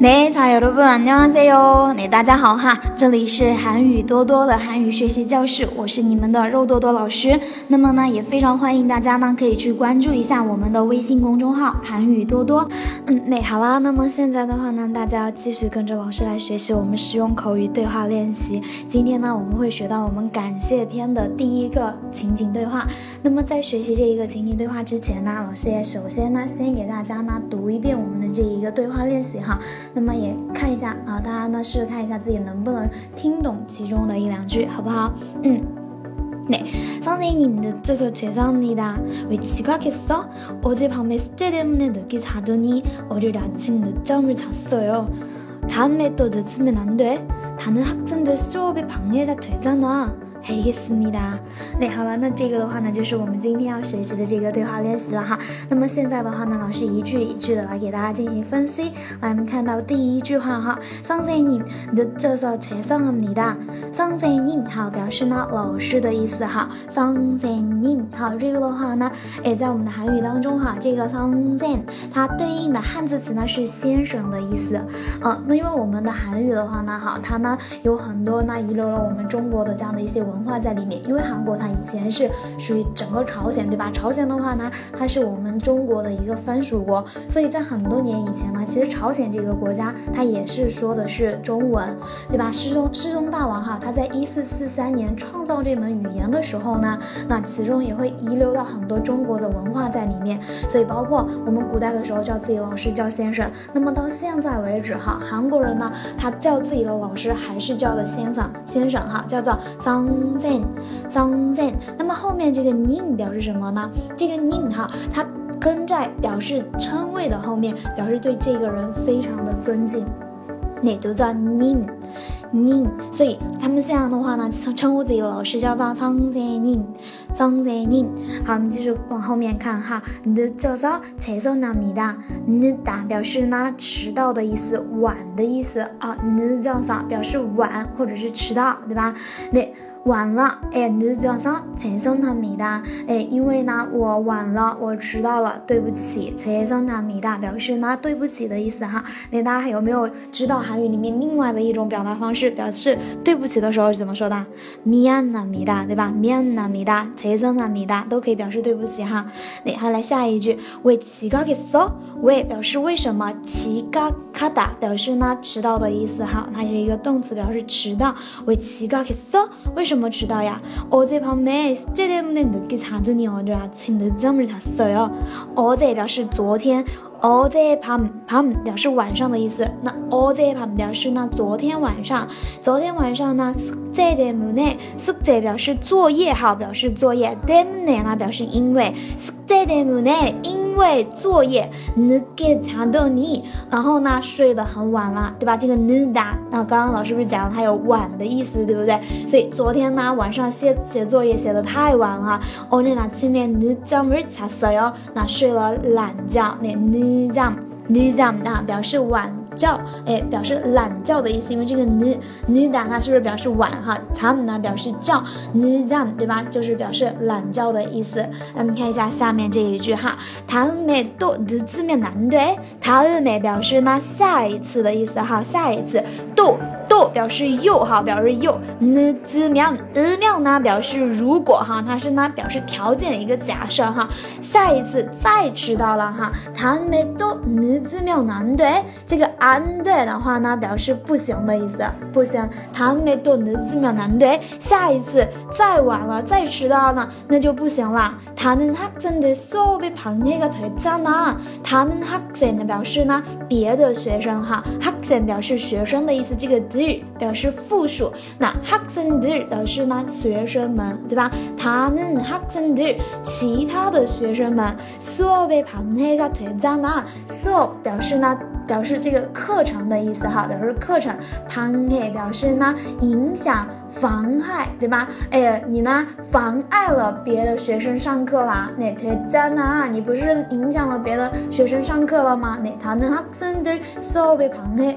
네자여러분안녕하세요 네大家好哈，这里是韩语多多的韩语学习教室，我是你们的肉多多老师。那么呢，也非常欢迎大家呢可以去关注一下我们的微信公众号韩语多多。嗯，那好啦，那么现在的话呢，大家要继续跟着老师来学习我们实用口语对话练习。今天呢，我们会学到我们感谢篇的第一个情景对话。那么在学习这一个情景对话之前呢，老师也首先呢先给大家呢读一遍我们的这一个对话练习哈。 那么也看一下啊，大家呢试试看一下自己能不能听懂其中的一两句，好不好？嗯。네선생님늦어서죄송합니다왜지각했어어젯밤에숙제때문에늦게자더니월요일아침늦잠을잤어요다음에또늦으면안돼다른학생들수업에방해가되잖아 嘿，个思密达，那好了，那这个的话呢，就是我们今天要学习的这个对话练习了哈。那么现在的话呢，老师一句一句的来给大家进行分析。来，我们看到第一句话哈，선생님늦어서죄송합니 다。 선생님好，表示呢老师的意思哈。선생님好，这个的话呢，哎，在我们的韩语当中哈，这个선생它对应的汉字词呢是先生的意思。嗯，那因为我们的韩语的话呢，哈，它呢有很多呢遗留了我们中国的这样的一些。 文化在里面，因为韩国它以前是属于整个朝鲜，对吧？朝鲜的话呢，它是我们中国的一个藩属国，所以在很多年以前呢，其实朝鲜这个国家它也是说的是中文，对吧？世宗世宗大王哈，他在一四四三年创造这门语言的时候呢，那其中也会遗留到很多中国的文化在里面，所以包括我们古代的时候叫自己老师叫先生，那么到现在为止哈，韩国人呢，他叫自己的老师还是叫的先生先生哈，叫做桑。zen 赞 z。那么后面这个宁表示什么呢？这个宁哈，它跟在表示称谓的后面，表示对这个人非常的尊敬。那都叫宁宁，所以他们这样的话呢，称称呼自己的老师叫做张在宁，张在宁。好，我们继续往后面看哈，你叫做才送那米的，你达表示呢迟到的意思，晚的意思啊，你叫啥表示晚或者是迟到，对吧？那。晚了，哎，늦어서죄송합니 다， 哎，因为呢，我晚了，我迟到了，对不起，죄송합니 다， 表示呢对不起的意思哈。那大家还有没有知道韩语里面另外的一种表达方式，表示对不起的时候是怎么说的？미안합니 다， 对吧？미안합니 다， 죄송합니 다， 都可以表示对不起哈。那好，来下一句，왜지각했 어？ 为表示为什么，지각하다表示呢迟到的意思哈，它是一个动词，表示迟到。왜지각했 어？ 为什 么迟到呀？어젯밤에숙제때문에늦게자더니오늘아침늦잠을잤어 요。 어제表示昨天。 어제밤밤表示晚上的意思，那어제밤表示呢昨天晚上，昨天晚上呢숙제때문에숙제表示作业哈，表示作业때문에呢表示因为숙제때문에因为作业늦게자더니然后呢睡得很晚了，对吧？这个늦다那刚刚老师不是讲了它有晚的意思，对不对？所以昨天呢晚上写写作业写的太晚了，오늘아침에늦잠을잤어 요， 那睡了懒觉，那늦 nizam nizam 那，表示晚叫，哎，表示懒叫的意思，因为这个 ni ni da，它是不是表示晚哈？zham 呢，表示叫 nizam 对吧？就是表示懒叫的意思。那么看一下下面这一句哈，ta me do 的字面难对，ta me 表示呢下一次的意思哈，下一次 do。또表示又哈，表示又。늦으면으면呢表示如果哈，它是呢表示条件一个假设哈。下一次再迟到了哈，다음에또늦으면안 돼。 这个안 돼的话呢表示不行的意思，不行。다음에또늦으면안 돼。 下一次再晚了再迟到呢那就不行了。다른학생들수업에방해가되잖 아。 다른학생呢表示呢别的学生哈，학생表示学生的意思。这个 들表示复数，那학생들表示呢学生们，对吧？다른학생 들， 其他的学生们，수업에방해가되잖 아。 수업表示呢。表示这个课程的意思哈，表示课程。방해表示呢影响、妨害，对吧？哎，你呢妨碍了别的学生上课啦？那되잖 아， 你不是影响了别的学生上课了吗？那다른학생들수업에방해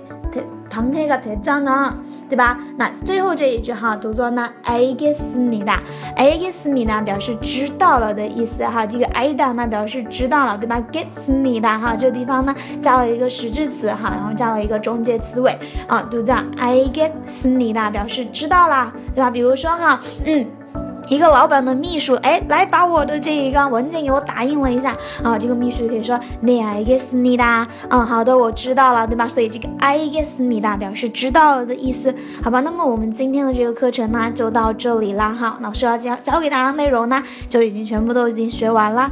당해가되잖 아， 对吧？那最后这一句哈，读作呢알겠습니 다， 알겠습니다表示知道了的意思哈。这个알다呢表示知道了，对吧？겠습니다哈，这地方呢加了一个实质词哈，然后加了一个中介词尾啊，读作알겠습니다表示知道啦，对吧？比如说哈，嗯。 一个老板的秘书，哎，来把我的这一个文件给我打印了一下啊。这个秘书可以说네알겠습니 다。 嗯，好的，我知道了，对吧？所以这个알겠습니다表示知道了的意思，好吧？那么我们今天的这个课程呢，就到这里啦。哈，老师要教教给大家内容呢，就已经全部都已经学完了。